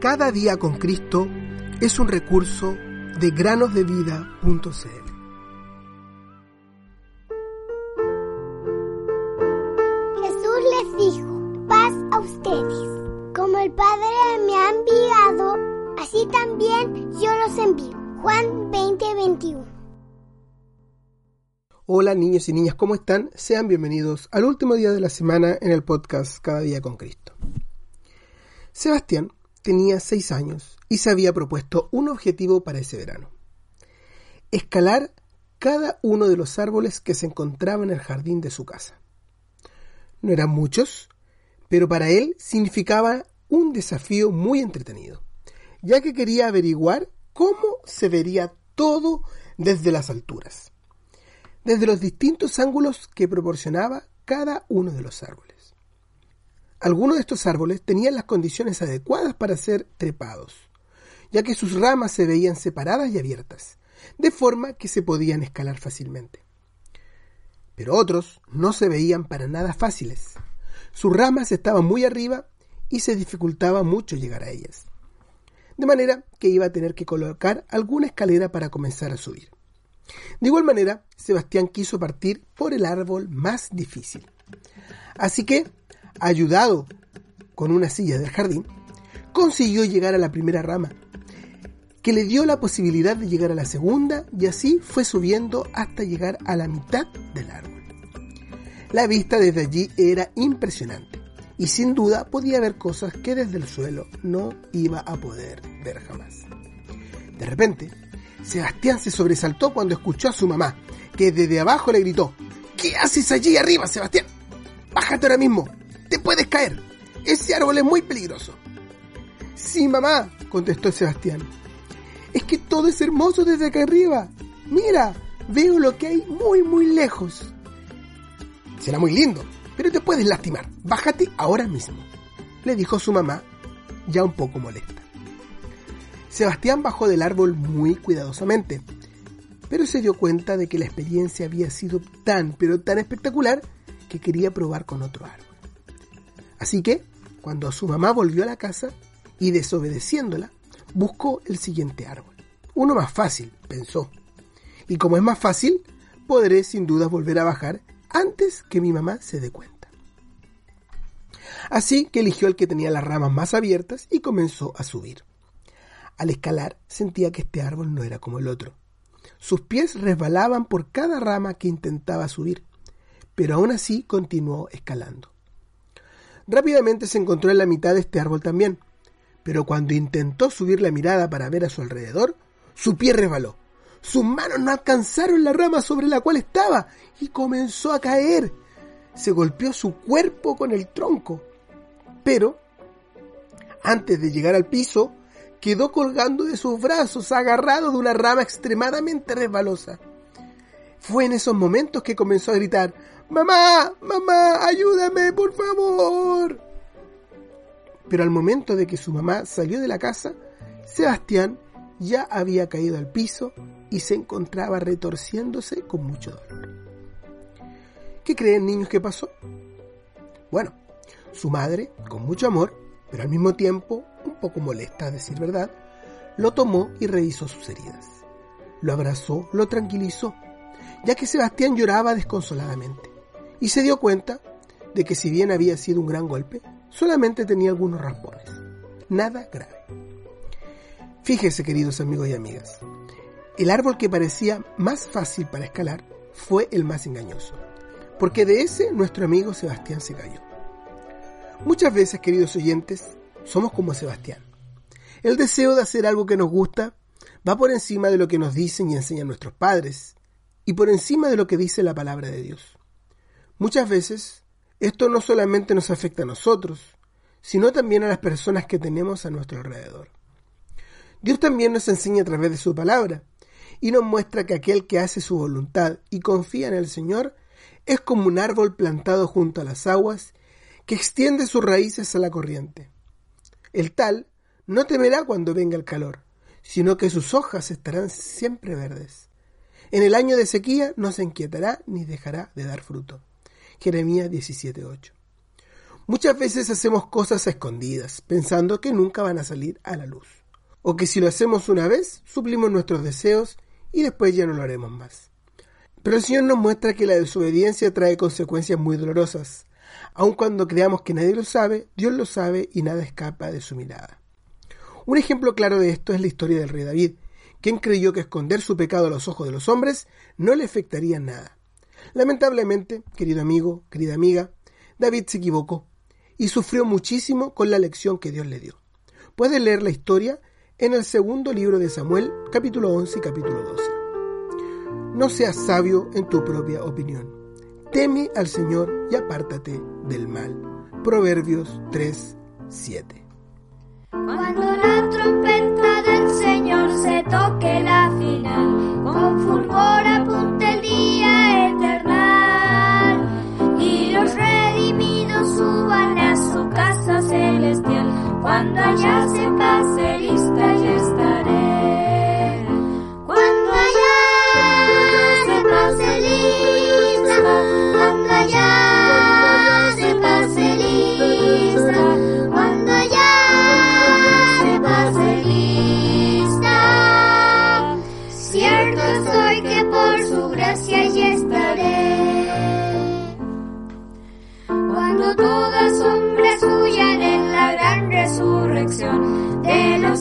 Cada día con Cristo es un recurso de granosdevida.cl. Jesús les dijo, paz a ustedes. Como el Padre me ha enviado, así también yo los envío. Juan 20:21. Hola niños y niñas, ¿cómo están? Sean bienvenidos al último día de la semana en el podcast Cada día con Cristo. Sebastián tenía seis años y se había propuesto un objetivo para ese verano. Escalar cada uno de los árboles que se encontraban en el jardín de su casa. No eran muchos, pero para él significaba un desafío muy entretenido, ya que quería averiguar cómo se vería todo desde las alturas, desde los distintos ángulos que proporcionaba cada uno de los árboles. Algunos de estos árboles tenían las condiciones adecuadas para ser trepados, ya que sus ramas se veían separadas y abiertas, de forma que se podían escalar fácilmente. Pero otros no se veían para nada fáciles. Sus ramas estaban muy arriba y se dificultaba mucho llegar a ellas. De manera que iba a tener que colocar alguna escalera para comenzar a subir. De igual manera, Sebastián quiso partir por el árbol más difícil. Así que ayudado con una silla del jardín, consiguió llegar a la primera rama, que le dio la posibilidad de llegar a la segunda y así fue subiendo hasta llegar a la mitad del árbol. La vista desde allí era impresionante y sin duda podía ver cosas que desde el suelo no iba a poder ver jamás. De repente, Sebastián se sobresaltó cuando escuchó a su mamá, que desde abajo le gritó, ¿Qué haces allí arriba, Sebastián? Bájate ahora mismo, te puedes caer. Ese árbol es muy peligroso. Sí, mamá, contestó Sebastián. Es que todo es hermoso desde acá arriba. Mira, veo lo que hay muy, muy lejos. Será muy lindo, pero te puedes lastimar. Bájate ahora mismo, le dijo su mamá, ya un poco molesta. Sebastián bajó del árbol muy cuidadosamente, pero se dio cuenta de que la experiencia había sido tan, pero tan espectacular que quería probar con otro árbol. Así que, cuando su mamá volvió a la casa y desobedeciéndola, buscó el siguiente árbol. Uno más fácil, pensó. Y como es más fácil, podré sin duda volver a bajar antes que mi mamá se dé cuenta. Así que eligió el que tenía las ramas más abiertas y comenzó a subir. Al escalar sentía que este árbol no era como el otro. Sus pies resbalaban por cada rama que intentaba subir, pero aún así continuó escalando. Rápidamente se encontró en la mitad de este árbol también, pero cuando intentó subir la mirada para ver a su alrededor, su pie resbaló. Sus manos no alcanzaron la rama sobre la cual estaba y comenzó a caer. Se golpeó su cuerpo con el tronco. Pero, antes de llegar al piso, quedó colgando de sus brazos, agarrado de una rama extremadamente resbalosa. Fue en esos momentos que comenzó a gritar, Mamá, mamá, ayúdame, por favor. Pero al momento de que su mamá salió de la casa, Sebastián ya había caído al piso y se encontraba retorciéndose con mucho dolor. ¿Qué creen niños que pasó? Bueno, su madre, con mucho amor, pero al mismo tiempo un poco molesta a decir verdad, lo tomó y revisó sus heridas. Lo abrazó, lo tranquilizó, ya que Sebastián lloraba desconsoladamente y se dio cuenta de que si bien había sido un gran golpe, solamente tenía algunos raspones. Nada grave. Fíjese, queridos amigos y amigas, el árbol que parecía más fácil para escalar fue el más engañoso, porque de ese nuestro amigo Sebastián se cayó. Muchas veces, queridos oyentes, somos como Sebastián. El deseo de hacer algo que nos gusta va por encima de lo que nos dicen y enseñan nuestros padres, y por encima de lo que dice la palabra de Dios. Muchas veces esto no solamente nos afecta a nosotros, sino también a las personas que tenemos a nuestro alrededor. Dios también nos enseña a través de su palabra y nos muestra que aquel que hace su voluntad y confía en el Señor es como un árbol plantado junto a las aguas que extiende sus raíces a la corriente. El tal no temerá cuando venga el calor, sino que sus hojas estarán siempre verdes. En el año de sequía no se inquietará ni dejará de dar fruto. Jeremías 17:8. Muchas veces hacemos cosas a escondidas, pensando que nunca van a salir a la luz. O que si lo hacemos una vez, suplimos nuestros deseos y después ya no lo haremos más. Pero el Señor nos muestra que la desobediencia trae consecuencias muy dolorosas. Aun cuando creamos que nadie lo sabe, Dios lo sabe y nada escapa de su mirada. Un ejemplo claro de esto es la historia del rey David, quien creyó que esconder su pecado a los ojos de los hombres no le afectaría nada. Lamentablemente, querido amigo, querida amiga, David se equivocó y sufrió muchísimo con la lección que Dios le dio. Puedes leer la historia en el segundo libro de Samuel, capítulo 11 y capítulo 12. No seas sabio en tu propia opinión. Teme al Señor y apártate del mal. Proverbios 3, 7. Cuando la trompeta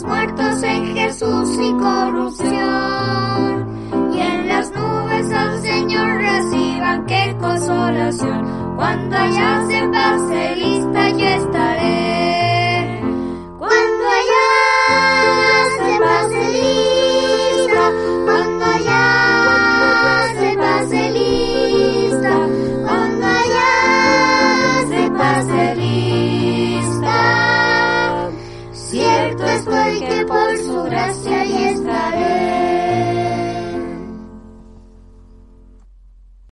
muertos en Jesús y corrupción. Y en las nubes al Señor reciban qué consolación. Cuando allá se